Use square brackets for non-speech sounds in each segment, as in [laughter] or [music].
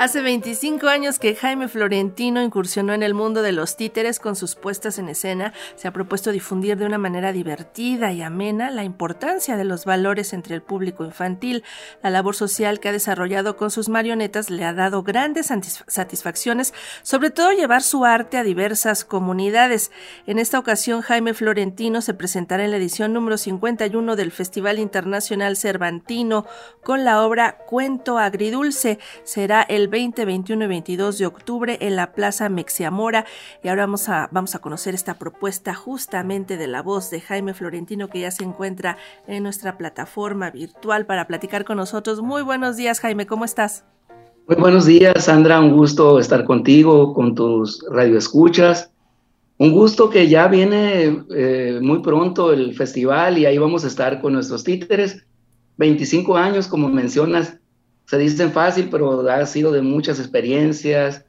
Hace 25 años que Jaime Florentino incursionó en el mundo de los títeres con sus puestas en escena, se ha propuesto difundir de una manera divertida y amena la importancia de los valores entre el público infantil. La labor social que ha desarrollado con sus marionetas le ha dado grandes satisfacciones, sobre todo llevar su arte a diversas comunidades. En esta ocasión, Jaime Florentino se presentará en la edición número 51 del Festival Internacional Cervantino con la obra Cuento Agridulce. Será el 20, 21 y 22 de octubre en la Plaza Mexiamora. Y ahora vamos a, vamos a conocer esta propuesta justamente de la voz de Jaime Florentino que ya se encuentra en nuestra plataforma virtual para platicar con nosotros. Muy buenos días, Jaime, ¿cómo estás? Muy buenos días, Sandra. Un gusto estar contigo, con tus radioescuchas. Un gusto que ya viene eh, muy pronto el festival y ahí vamos a estar con nuestros títeres. 25 años, como mencionas, se dicen fácil, pero ha sido de muchas experiencias,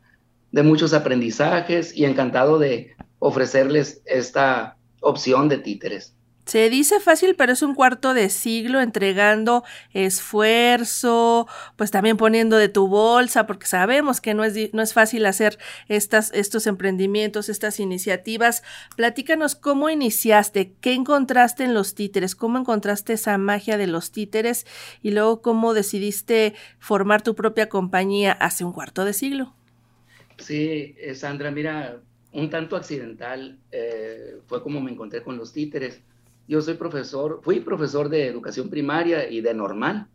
de muchos aprendizajes y encantado de ofrecerles esta opción de títeres. Se dice fácil, pero es un cuarto de siglo entregando esfuerzo, pues también poniendo de tu bolsa, porque sabemos que no es, no es fácil hacer estas, estos emprendimientos, estas iniciativas. Platícanos cómo iniciaste, qué encontraste en los títeres, cómo encontraste esa magia de los títeres y luego cómo decidiste formar tu propia compañía hace un cuarto de siglo. Sí, eh, Sandra, mira, un tanto accidental eh, fue como me encontré con los títeres yo soy profesor, fui profesor de educación primaria y de normal,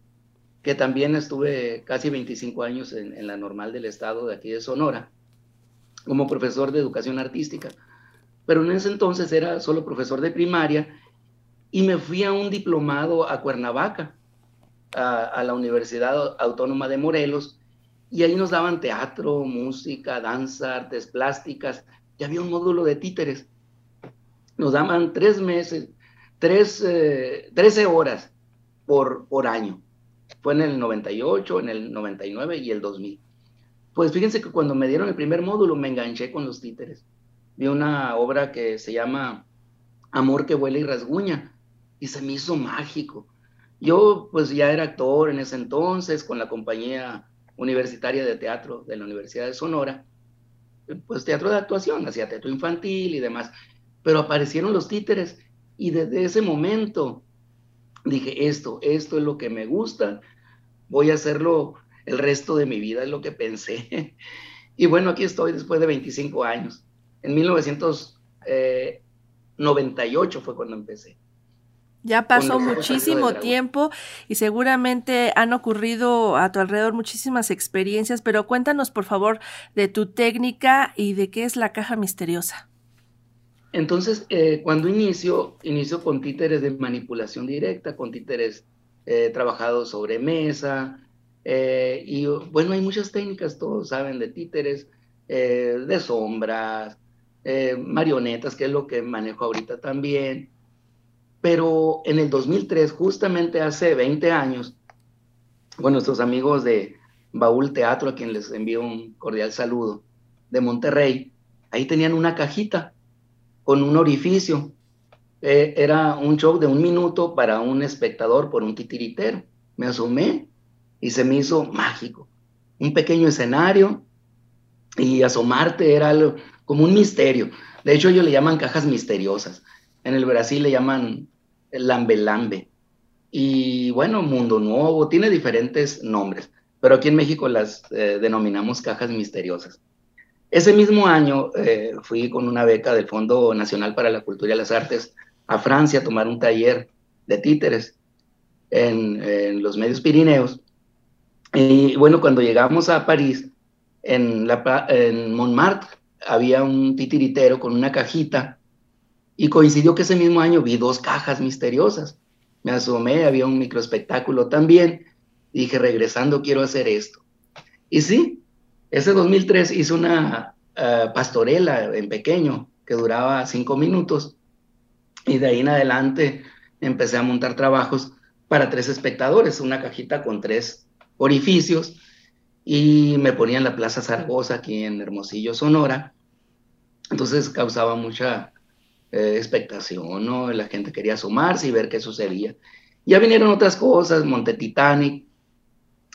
que también estuve casi 25 años en, la normal del estado de aquí de Sonora, como profesor de educación artística. Pero en ese entonces era solo profesor de primaria y me fui a un diplomado a Cuernavaca, a, a la Universidad Autónoma de Morelos, y ahí nos daban teatro, música, danza, artes plásticas, y había un módulo de títeres. Nos daban tres meses, tres, 13 eh, horas por, por año. Fue en el 98, en el 99 y el 2000. Pues fíjense que cuando me dieron el primer módulo me enganché con los títeres. Vi una obra que se llama Amor que vuela y rasguña y se me hizo mágico. Yo pues ya era actor en ese entonces con la compañía universitaria de teatro de la Universidad de Sonora, pues teatro de actuación, hacía teatro infantil y demás, pero aparecieron los títeres y desde ese momento dije, esto, esto es lo que me gusta, voy a hacerlo el resto de mi vida, es lo que pensé. [laughs] Y bueno, aquí estoy después de 25 años. En 1998 fue cuando empecé. Ya pasó muchísimo tiempo y seguramente han ocurrido a tu alrededor muchísimas experiencias, pero cuéntanos por favor de tu técnica y de qué es la caja misteriosa. Entonces, eh, cuando inicio, inicio con títeres de manipulación directa, con títeres eh, trabajados sobre mesa, eh, y bueno, hay muchas técnicas, todos saben, de títeres, de sombras, marionetas, que es lo que manejo ahorita también. Pero en el 2003, justamente hace 20 años, bueno, nuestros amigos de Baúl Teatro, a quien les envío un cordial saludo, de Monterrey, ahí tenían una cajita con un orificio. Eh, era un show de un minuto para un espectador por un titiritero. Me asomé y se me hizo mágico. Un pequeño escenario y asomarte era como un misterio. De hecho, ellos le llaman cajas misteriosas. En el Brasil le llaman lambe lambe. Y bueno, Mundo Nuevo, tiene diferentes nombres, pero aquí en México las eh, denominamos cajas misteriosas. Ese mismo año eh, fui con una beca del Fondo Nacional para la Cultura y las Artes a Francia a tomar un taller de títeres en, los medios Pirineos. Y bueno, cuando llegamos a París, en, la, en Montmartre había un titiritero con una cajita y coincidió que ese mismo año vi dos cajas misteriosas. Me asomé, había un microespectáculo también. Dije, regresando, quiero hacer esto. Y sí, ese 2003 hizo una eh, pastorela en pequeño que duraba cinco minutos y de ahí en adelante empecé a montar trabajos para tres espectadores, una cajita con tres orificios y me ponía en la Plaza Zaragoza aquí en Hermosillo, Sonora. Entonces causaba mucha eh, expectación, ¿no? La gente quería asomarse y ver qué sucedía. Ya vinieron otras cosas, Monte Titanic,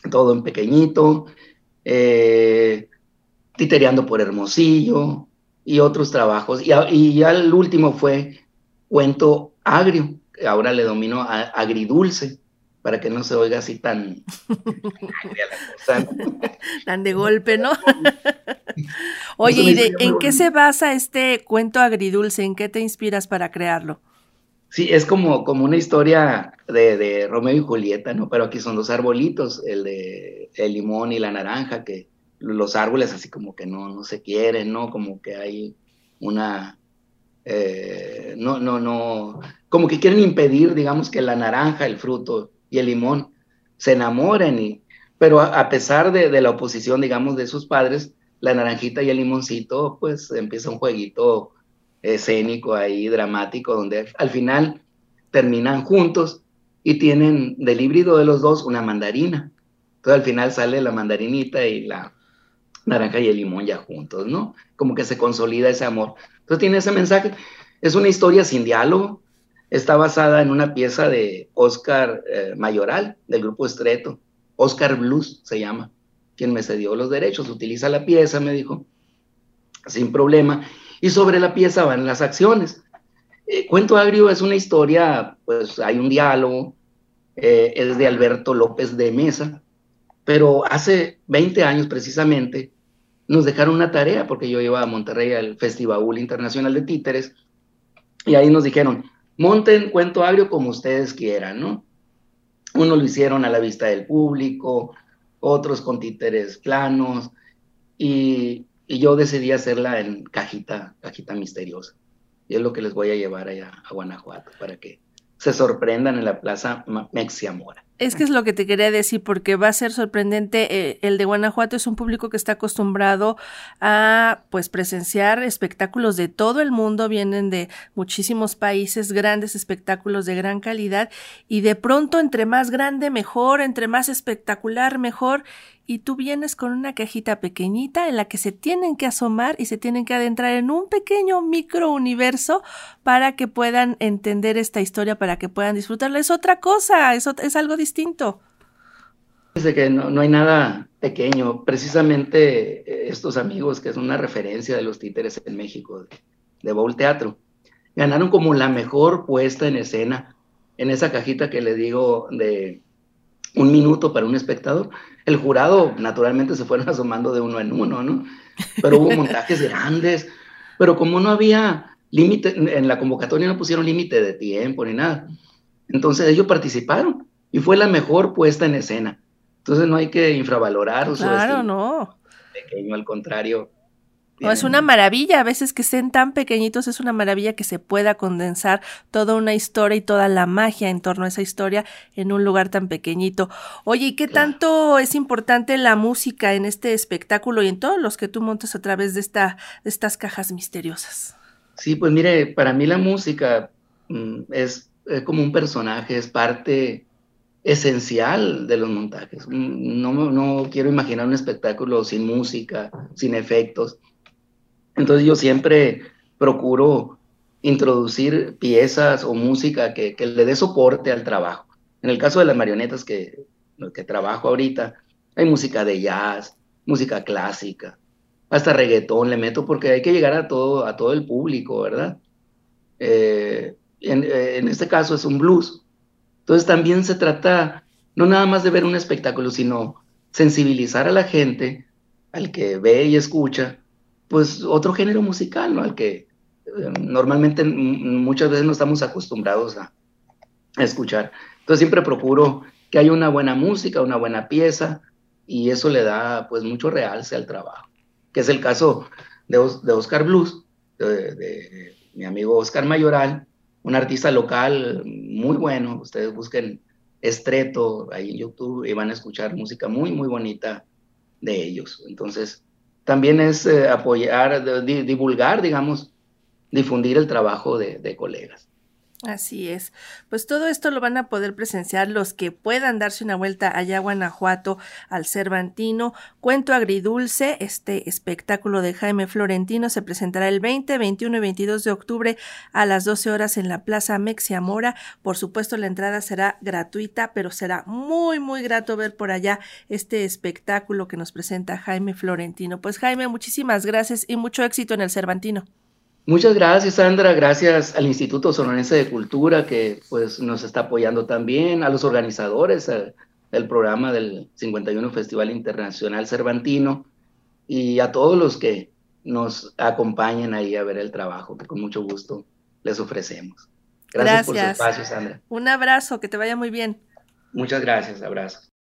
todo en pequeñito, eh, Titereando por Hermosillo y otros trabajos. Y, y ya el último fue Cuento Agrio, que ahora le domino a Agridulce, para que no se oiga así tan... [laughs] tan de golpe, ¿no? Oye, ¿y en qué se basa este cuento agridulce? ¿En qué te inspiras para crearlo? Sí, es como, como una historia de, Romeo y Julieta, ¿no? Pero aquí son dos arbolitos, el de el limón y la naranja, que los árboles así como que no, no se quieren, ¿no? Como que hay una... Eh, no, no, no, como que quieren impedir, digamos, que la naranja, el fruto y el limón se enamoren, y, pero a, pesar de, de, la oposición, digamos, de sus padres, la naranjita y el limoncito, pues empieza un jueguito escénico ahí, dramático, donde al final terminan juntos y tienen del híbrido de los dos una mandarina. Entonces al final sale la mandarinita y la naranja y el limón ya juntos, ¿no? Como que se consolida ese amor. Entonces tiene ese mensaje. Es una historia sin diálogo. Está basada en una pieza de Oscar eh, Mayoral, del grupo Estreto. Oscar Blues se llama, quien me cedió los derechos. Utiliza la pieza, me dijo, sin problema y sobre la pieza van las acciones. Eh, Cuento Agrio es una historia, pues hay un diálogo, eh, es de Alberto López de Mesa, pero hace 20 años precisamente nos dejaron una tarea, porque yo iba a Monterrey al Festival Internacional de Títeres, y ahí nos dijeron, monten Cuento Agrio como ustedes quieran, ¿no? Uno lo hicieron a la vista del público, otros con títeres planos, y, y yo decidí hacerla en cajita, cajita misteriosa. Y es lo que les voy a llevar allá a Guanajuato para que se sorprendan en la Plaza Mexiamora. Es que es lo que te quería decir, porque va a ser sorprendente. Eh, el de Guanajuato es un público que está acostumbrado a pues presenciar espectáculos de todo el mundo, vienen de muchísimos países, grandes espectáculos de gran calidad, y de pronto entre más grande mejor, entre más espectacular mejor, y tú vienes con una cajita pequeñita en la que se tienen que asomar y se tienen que adentrar en un pequeño micro universo para que puedan entender esta historia, para que puedan disfrutarla. Es otra cosa, es, es algo distinto. Desde que no, hay nada pequeño. Precisamente eh, estos amigos, que son una referencia de los títeres en México, de, de Bowl Teatro, ganaron como la mejor puesta en escena en esa cajita que le digo de un minuto para un espectador. El jurado, naturalmente, se fueron [laughs] asomando de uno en uno, ¿no? Pero hubo montajes [laughs] grandes, pero como no había límite, en la convocatoria no pusieron límite de tiempo ni nada. Entonces ellos participaron y fue la mejor puesta en escena. Entonces no hay que infravalorar o Claro, no. Pequeño, al contrario, no, es una maravilla, a veces que estén tan pequeñitos, es una maravilla que se pueda condensar toda una historia y toda la magia en torno a esa historia en un lugar tan pequeñito. Oye, ¿y qué tanto es importante la música en este espectáculo y en todos los que tú montas a través de, esta, de estas cajas misteriosas? Sí, pues mire, para mí la música mm, es, es, como un personaje, es parte esencial de los montajes. Mm, no, no quiero imaginar un espectáculo sin música, sin efectos. Entonces yo siempre procuro introducir piezas o música que, le dé soporte al trabajo. En el caso de las marionetas que, que trabajo ahorita, hay música de jazz, música clásica, hasta reggaetón le meto porque hay que llegar a todo, a todo el público, ¿verdad? Eh, en, en, este caso es un blues. Entonces también se trata no nada más de ver un espectáculo, sino sensibilizar a la gente, al que ve y escucha, pues otro género musical, ¿no? Al que eh, normalmente muchas veces no estamos acostumbrados a, escuchar. Entonces siempre procuro que haya una buena música, una buena pieza, y eso le da pues mucho realce al trabajo, que es el caso de, de Oscar Blues, de, mi amigo Oscar Mayoral, un artista local muy bueno, ustedes busquen Estreto ahí en YouTube y van a escuchar música muy, muy bonita de ellos. Entonces, también es eh, apoyar, divulgar, digamos, difundir el trabajo de, colegas. Así es. Pues todo esto lo van a poder presenciar los que puedan darse una vuelta allá a Guanajuato al Cervantino. Cuento agridulce, este espectáculo de Jaime Florentino se presentará el 20, 21 y 22 de octubre a las 12 horas en la Plaza Mexiamora. Por supuesto, la entrada será gratuita, pero será muy, muy grato ver por allá este espectáculo que nos presenta Jaime Florentino. Pues Jaime, muchísimas gracias y mucho éxito en el Cervantino. Muchas gracias, Sandra. Gracias al Instituto Sonorense de Cultura que pues, nos está apoyando también, a los organizadores del programa del 51 Festival Internacional Cervantino y a todos los que nos acompañen ahí a ver el trabajo, que con mucho gusto les ofrecemos. Gracias, gracias. por su espacio, Sandra. Un abrazo, que te vaya muy bien. Muchas gracias, abrazos.